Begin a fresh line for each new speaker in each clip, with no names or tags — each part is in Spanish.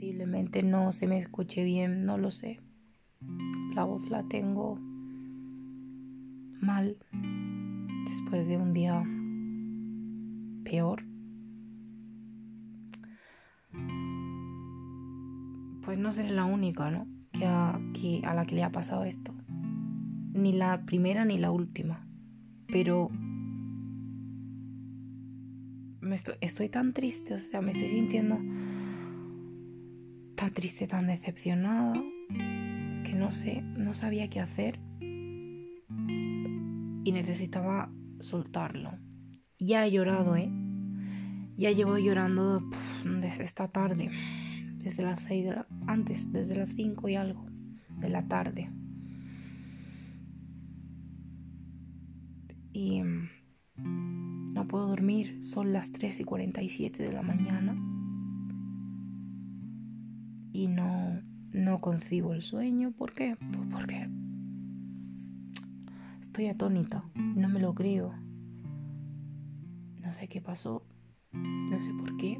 probablemente no se me escuche bien, no lo sé. La voz la tengo mal después de un día peor. Pues no seré la única, ¿no? Que a, que a la que le ha pasado esto. Ni la primera ni la última. Pero me estoy, estoy tan triste, o sea, me estoy sintiendo tan triste, tan decepcionada, que no sé, no sabía qué hacer y necesitaba soltarlo. Ya he llorado, ¿eh? Ya llevo llorando desde esta tarde, desde las seis de la, antes, desde las cinco y algo de la tarde. Y no puedo dormir, son las 3 y 47 de la mañana. Y no, no concibo el sueño. ¿Por qué? Pues porque estoy atónita, no me lo creo. No sé qué pasó, no sé por qué.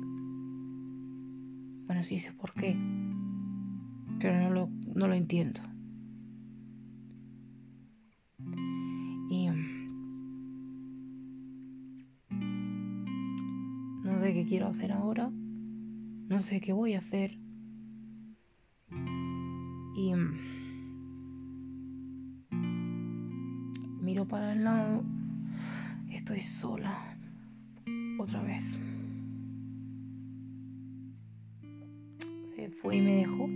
Bueno, sí sé por qué, pero no lo, no lo entiendo. Y no sé qué quiero hacer ahora, no sé qué voy a hacer. Y miro para el lado, estoy sola otra vez. Se fue y me dejó.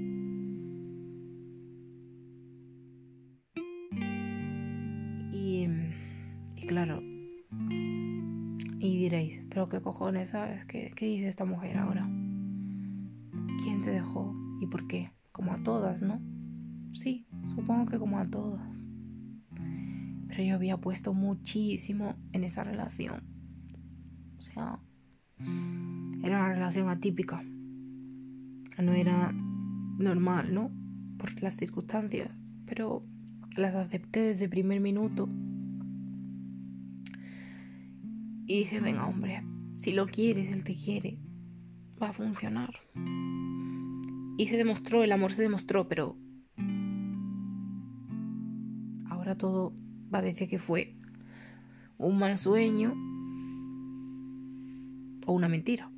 Y, claro, y diréis, pero qué cojones, ¿sabes? ¿Qué, ¿Qué dice esta mujer ahora? ¿Quién te dejó y por qué? Como a todas, ¿no? Sí, supongo que como a todas. Pero yo había puesto muchísimo en esa relación. O sea, era una relación atípica. No era normal, ¿no? Por las circunstancias. Pero las acepté desde el primer minuto. Y dije, venga, hombre, si lo quieres, él te quiere, va a funcionar. Y se demostró, el amor se demostró, pero ahora todo parece que fue un mal sueño o una mentira.